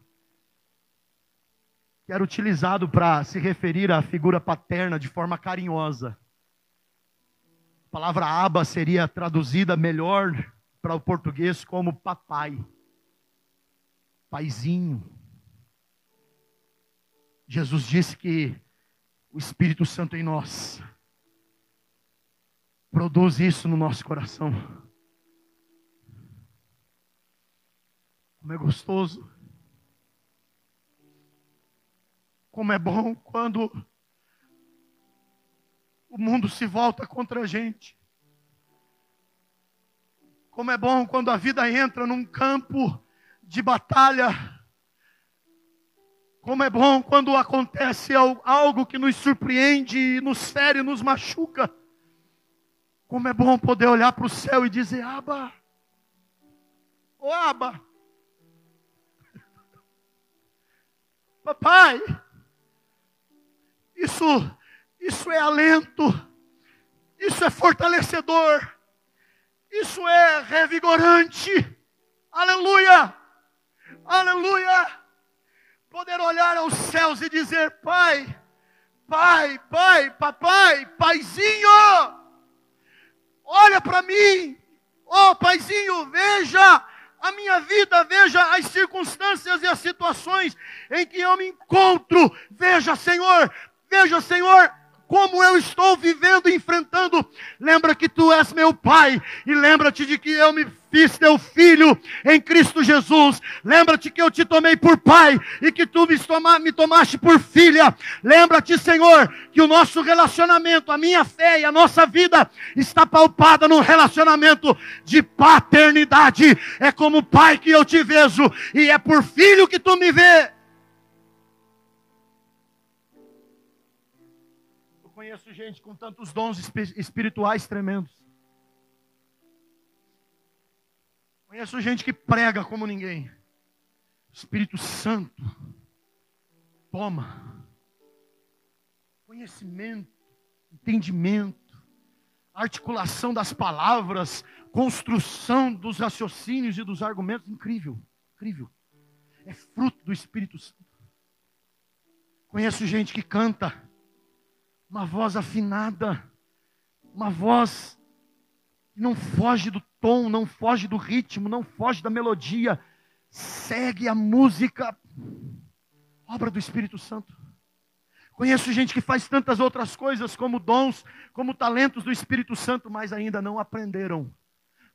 que era utilizado para se referir à figura paterna de forma carinhosa. A palavra Aba seria traduzida melhor para o português como papai, paizinho. Jesus disse que o Espírito Santo em nós produz isso no nosso coração. Como é gostoso. Como é bom quando o mundo se volta contra a gente. Como é bom quando a vida entra num campo de batalha. Como é bom quando acontece algo que nos surpreende, nos fere, nos machuca. Como é bom poder olhar para o céu e dizer: Aba, ô oh, Aba, papai, isso, isso é alento, isso é fortalecedor. Isso é revigorante. Aleluia! Aleluia! Poder olhar aos céus e dizer: Pai, Pai, Pai, Papai, Paizinho, olha para mim. Oh, Paizinho, veja a minha vida, veja as circunstâncias e as situações em que eu me encontro. Veja, Senhor, veja, Senhor, como eu estou vivendo e enfrentando. Lembra que tu és meu pai e lembra-te de que eu me fiz teu filho em Cristo Jesus. Lembra-te que eu te tomei por pai e que tu me, toma, me tomaste por filha. Lembra-te, Senhor, que o nosso relacionamento, a minha fé e a nossa vida está paupada no relacionamento de paternidade. É como pai que eu te vejo e é por filho que tu me vê. Conheço gente com tantos dons espirituais tremendos. Conheço gente que prega como ninguém. Espírito Santo toma conhecimento, entendimento, articulação das palavras, construção dos raciocínios e dos argumentos. Incrível, incrível. É fruto do Espírito Santo. Conheço gente que canta uma voz afinada, uma voz que não foge do tom, não foge do ritmo, não foge da melodia, segue a música, obra do Espírito Santo. Conheço gente que faz tantas outras coisas, como dons, como talentos do Espírito Santo, mas ainda não aprenderam.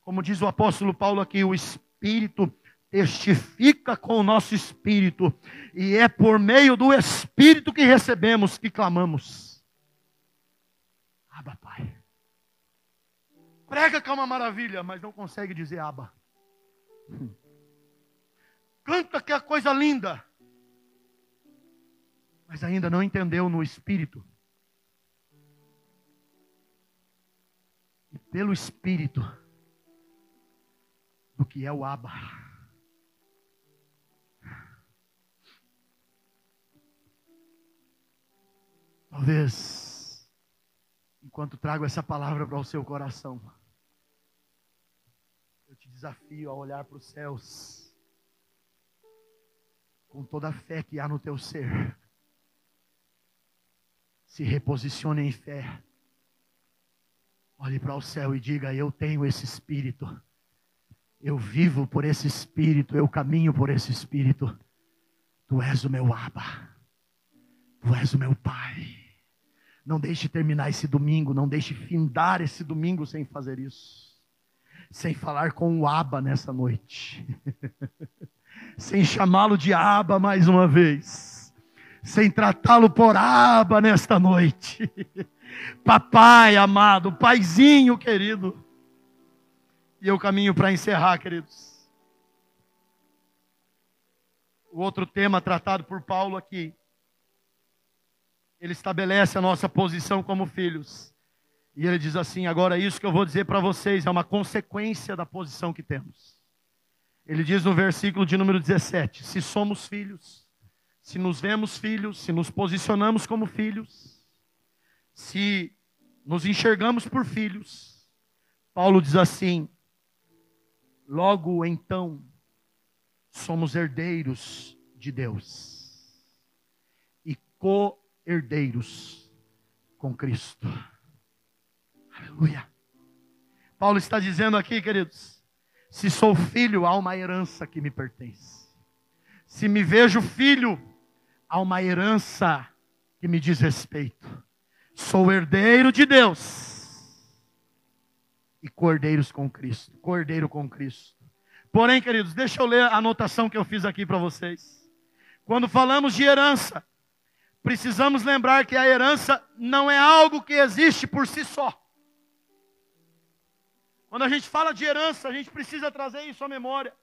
Como diz o apóstolo Paulo aqui, o Espírito testifica com o nosso espírito, e é por meio do Espírito que recebemos que clamamos. Aba, Pai. Prega que é uma maravilha, mas não consegue dizer Aba. Canta que é coisa linda, mas ainda não entendeu no espírito. E pelo espírito do que é o Aba. Talvez enquanto trago essa palavra para o seu coração, eu te desafio a olhar para os céus com toda a fé que há no teu ser. Se reposicione em fé. Olhe para o céu e diga: Eu tenho esse espírito. Eu vivo por esse espírito. Eu caminho por esse espírito. Tu és o meu Abba. Tu és o meu Pai. Não deixe terminar esse domingo, não deixe findar esse domingo sem fazer isso. Sem falar com o Aba nessa noite. sem chamá-lo de Aba mais uma vez. Sem tratá-lo por Aba nesta noite. Papai amado, paizinho querido. E eu caminho para encerrar, queridos. O outro tema tratado por Paulo aqui ele estabelece a nossa posição como filhos. E ele diz assim: agora isso que eu vou dizer para vocês é uma consequência da posição que temos. Ele diz no versículo de número 17: se somos filhos, se nos vemos filhos, se nos posicionamos como filhos, se nos enxergamos por filhos, Paulo diz assim: logo então somos herdeiros de Deus e co herdeiros com Cristo. Aleluia. Paulo está dizendo aqui, queridos: se sou filho, há uma herança que me pertence. Se me vejo filho, há uma herança que me diz respeito. Sou herdeiro de Deus e cordeiros com Cristo, cordeiro com Cristo. Porém, queridos, deixa eu ler a anotação que eu fiz aqui para vocês. Quando falamos de herança, precisamos lembrar que a herança não é algo que existe por si só. Quando a gente fala de herança, a gente precisa trazer isso à memória.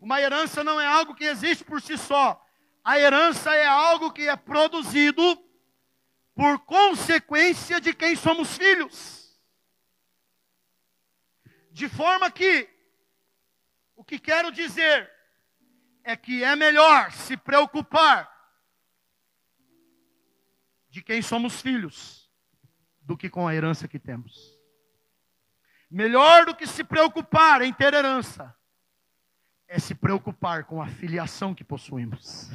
Uma herança não é algo que existe por si só. A herança é algo que é produzido por consequência de quem somos filhos. De forma que, o que quero dizer é que é melhor se preocupar de quem somos filhos do que com a herança que temos. Melhor do que se preocupar em ter herança é se preocupar com a filiação que possuímos.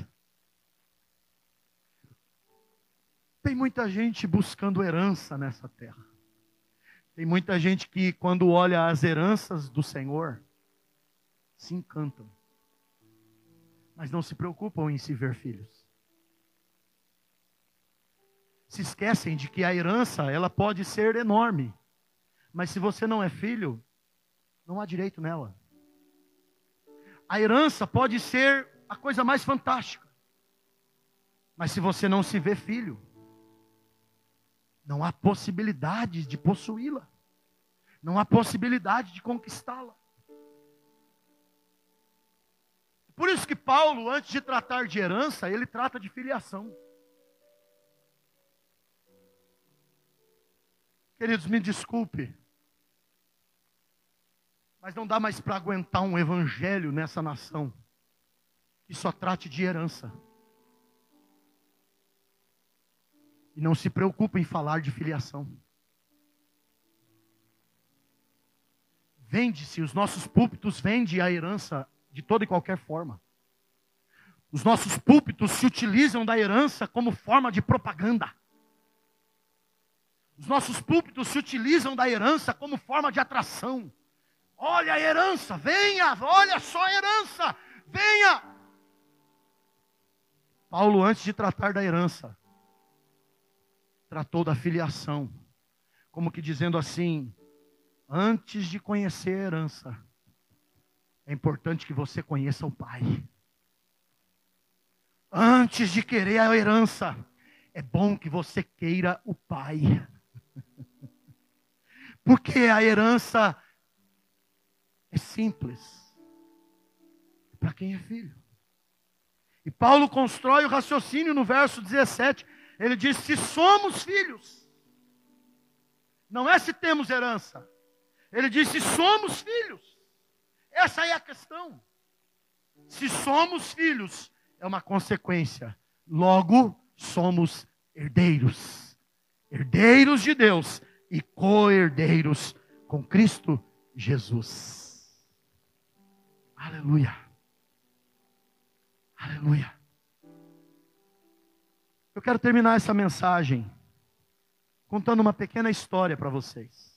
Tem muita gente buscando herança nessa terra. Tem muita gente que, quando olha as heranças do Senhor, se encantam, mas não se preocupam em se ver filhos. Se esquecem de que a herança, ela pode ser enorme, mas se você não é filho, não há direito nela. A herança pode ser a coisa mais fantástica, mas se você não se vê filho, não há possibilidade de possuí-la. Não há possibilidade de conquistá-la. Por isso que Paulo, antes de tratar de herança, ele trata de filiação. Queridos, me desculpe, mas não dá mais para aguentar um evangelho nessa nação que só trate de herança. E não se preocupe em falar de filiação. Vende-se, os nossos púlpitos vendem a herança de toda e qualquer forma. Os nossos púlpitos se utilizam da herança como forma de propaganda. Os nossos púlpitos se utilizam da herança como forma de atração. Olha a herança, venha, olha só a herança, venha. Paulo, antes de tratar da herança, tratou da filiação, como que dizendo assim: antes de conhecer a herança, é importante que você conheça o Pai. Antes de querer a herança, é bom que você queira o Pai. Porque a herança é simples para quem é filho. E Paulo constrói o raciocínio no verso 17. Ele diz: Se somos filhos, não é se temos herança. Ele diz: Se somos filhos, essa é a questão. Se somos filhos, é uma consequência. Logo, somos herdeiros. Herdeiros de Deus e co-herdeiros com Cristo Jesus. Aleluia. Aleluia. Eu quero terminar essa mensagem contando uma pequena história para vocês.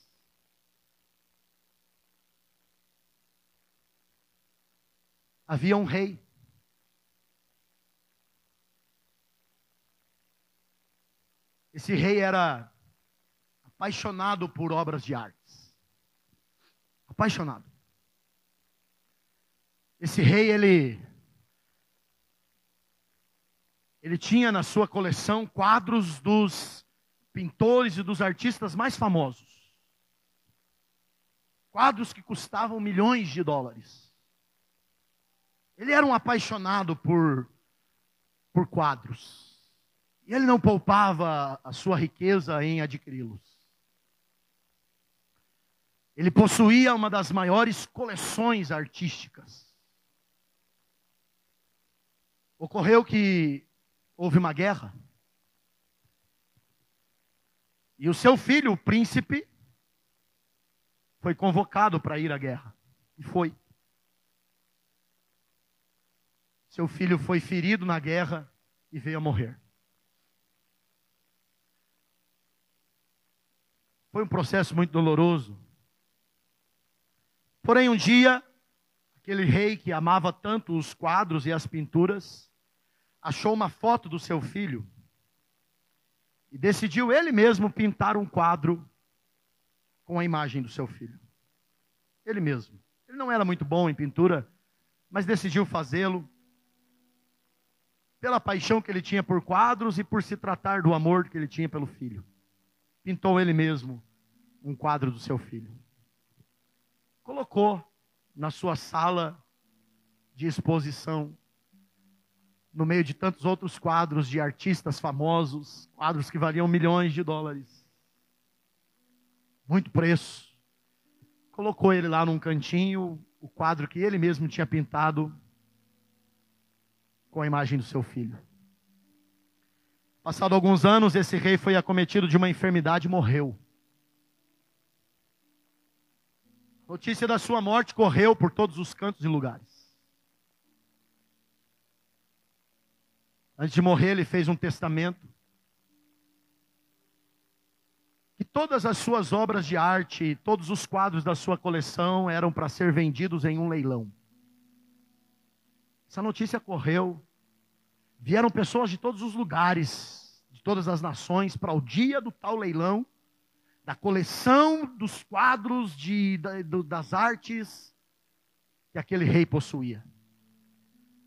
Havia um rei. Esse rei era apaixonado por obras de artes. Apaixonado. Esse rei, ele ele tinha na sua coleção quadros dos pintores e dos artistas mais famosos. Quadros que custavam milhões de dólares. Ele era um apaixonado por, por quadros. E ele não poupava a sua riqueza em adquiri-los. Ele possuía uma das maiores coleções artísticas. Ocorreu que houve uma guerra. E o seu filho, o príncipe, foi convocado para ir à guerra. E foi. Seu filho foi ferido na guerra e veio a morrer. Foi um processo muito doloroso. Porém, um dia, aquele rei que amava tanto os quadros e as pinturas, achou uma foto do seu filho e decidiu ele mesmo pintar um quadro com a imagem do seu filho. Ele mesmo. Ele não era muito bom em pintura, mas decidiu fazê-lo pela paixão que ele tinha por quadros e por se tratar do amor que ele tinha pelo filho. Pintou ele mesmo um quadro do seu filho. Colocou na sua sala de exposição no meio de tantos outros quadros de artistas famosos, quadros que valiam milhões de dólares. Muito preço. Colocou ele lá num cantinho, o quadro que ele mesmo tinha pintado com a imagem do seu filho. Passado alguns anos, esse rei foi acometido de uma enfermidade e morreu. Notícia da sua morte correu por todos os cantos e lugares. Antes de morrer, ele fez um testamento. Que todas as suas obras de arte, todos os quadros da sua coleção eram para ser vendidos em um leilão. Essa notícia correu. Vieram pessoas de todos os lugares, de todas as nações, para o dia do tal leilão, da coleção dos quadros de, da, das artes que aquele rei possuía.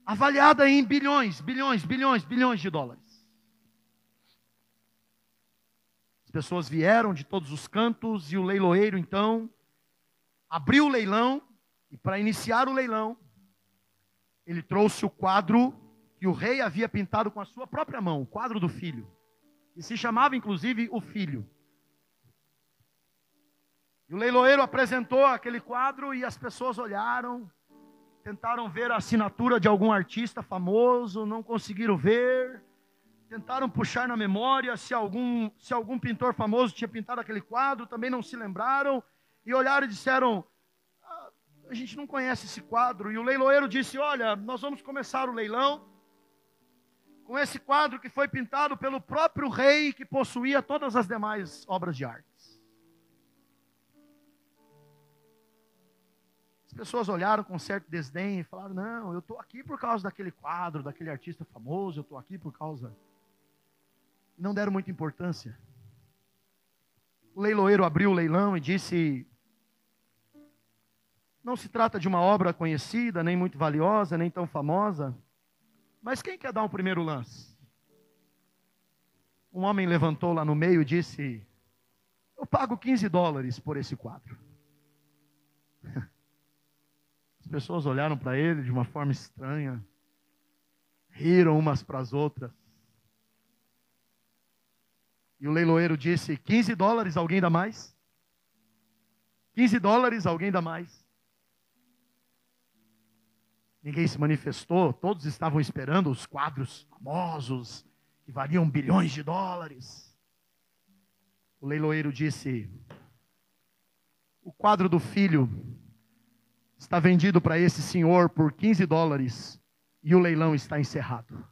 Avaliada em bilhões, bilhões, bilhões, bilhões de dólares. As pessoas vieram de todos os cantos e o leiloeiro, então, abriu o leilão e, para iniciar o leilão, ele trouxe o quadro que o rei havia pintado com a sua própria mão, o quadro do filho. E se chamava, inclusive, o filho. E o leiloeiro apresentou aquele quadro e as pessoas olharam, tentaram ver a assinatura de algum artista famoso, não conseguiram ver. Tentaram puxar na memória se algum, se algum pintor famoso tinha pintado aquele quadro, também não se lembraram. E olharam e disseram: a gente não conhece esse quadro. E o leiloeiro disse: Olha, nós vamos começar o leilão com esse quadro que foi pintado pelo próprio rei que possuía todas as demais obras de artes. As pessoas olharam com certo desdém e falaram: Não, eu estou aqui por causa daquele quadro, daquele artista famoso, eu estou aqui por causa. Não deram muita importância. O leiloeiro abriu o leilão e disse: não se trata de uma obra conhecida, nem muito valiosa, nem tão famosa. Mas quem quer dar um primeiro lance? Um homem levantou lá no meio e disse: Eu pago 15 dólares por esse quadro. As pessoas olharam para ele de uma forma estranha, riram umas para as outras. E o leiloeiro disse: 15 dólares, alguém dá mais? 15 dólares, alguém dá mais? Ninguém se manifestou, todos estavam esperando os quadros famosos, que valiam bilhões de dólares. O leiloeiro disse: O quadro do filho está vendido para esse senhor por 15 dólares e o leilão está encerrado.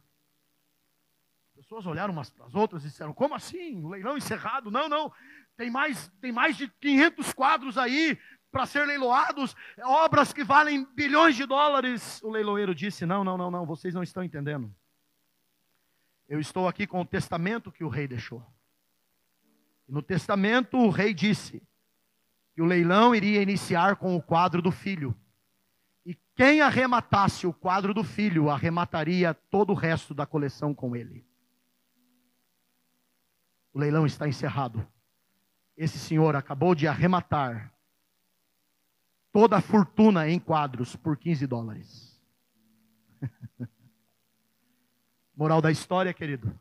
As pessoas olharam umas para as outras e disseram: Como assim? O leilão encerrado? Não, não. Tem mais, tem mais de 500 quadros aí para ser leiloados, obras que valem bilhões de dólares. O leiloeiro disse: Não, não, não, não, vocês não estão entendendo. Eu estou aqui com o testamento que o rei deixou. no testamento, o rei disse que o leilão iria iniciar com o quadro do filho. E quem arrematasse o quadro do filho, arremataria todo o resto da coleção com ele. O leilão está encerrado. Esse senhor acabou de arrematar toda a fortuna em quadros por 15 dólares. Moral da história, querido,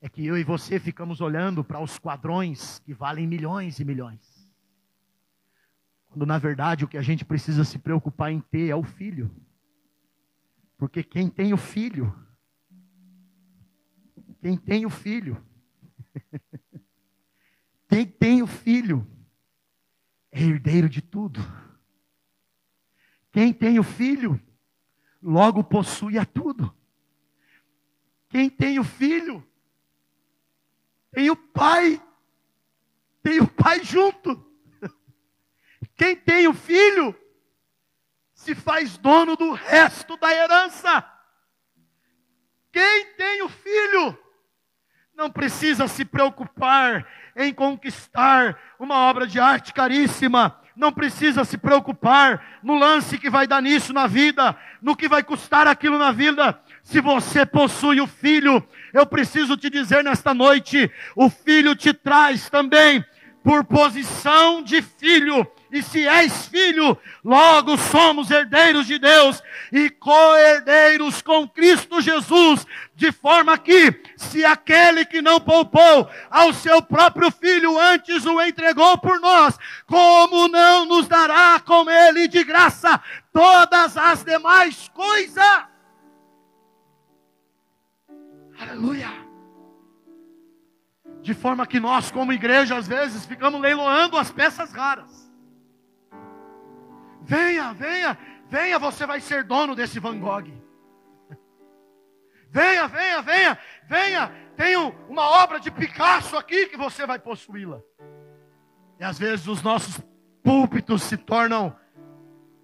é que eu e você ficamos olhando para os quadrões que valem milhões e milhões. Quando na verdade o que a gente precisa se preocupar em ter é o filho. Porque quem tem o filho, quem tem o filho, quem tem o filho, é herdeiro de tudo. Quem tem o filho, logo possui a tudo. Quem tem o filho, tem o pai, tem o pai junto. Quem tem o filho, se faz dono do resto da herança. Quem tem o filho, não precisa se preocupar em conquistar uma obra de arte caríssima. Não precisa se preocupar no lance que vai dar nisso na vida, no que vai custar aquilo na vida. Se você possui o filho, eu preciso te dizer nesta noite: o filho te traz também por posição de filho e se és filho, logo somos herdeiros de Deus e co-herdeiros com Cristo Jesus, de forma que, se aquele que não poupou ao seu próprio filho antes o entregou por nós, como não nos dará com ele de graça todas as demais coisas? Aleluia! De forma que nós, como igreja, às vezes ficamos leiloando as peças raras. Venha, venha, venha, você vai ser dono desse Van Gogh. Venha, venha, venha, venha. Tenho uma obra de Picasso aqui que você vai possuí-la. E às vezes os nossos púlpitos se tornam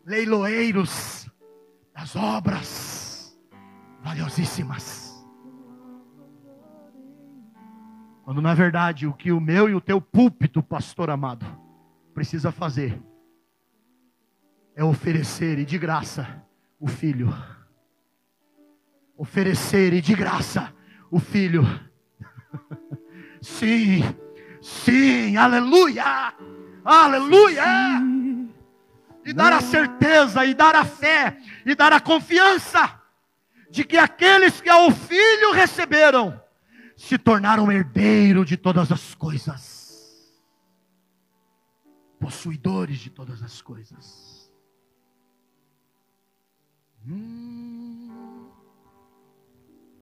leiloeiros das obras valiosíssimas. Quando na verdade o que o meu e o teu púlpito, pastor amado, precisa fazer é oferecer e de graça o filho. Oferecer e de graça o filho. Sim, sim, aleluia, aleluia. E dar a certeza, e dar a fé, e dar a confiança de que aqueles que ao filho receberam se tornaram herdeiro de todas as coisas, possuidores de todas as coisas. Mm.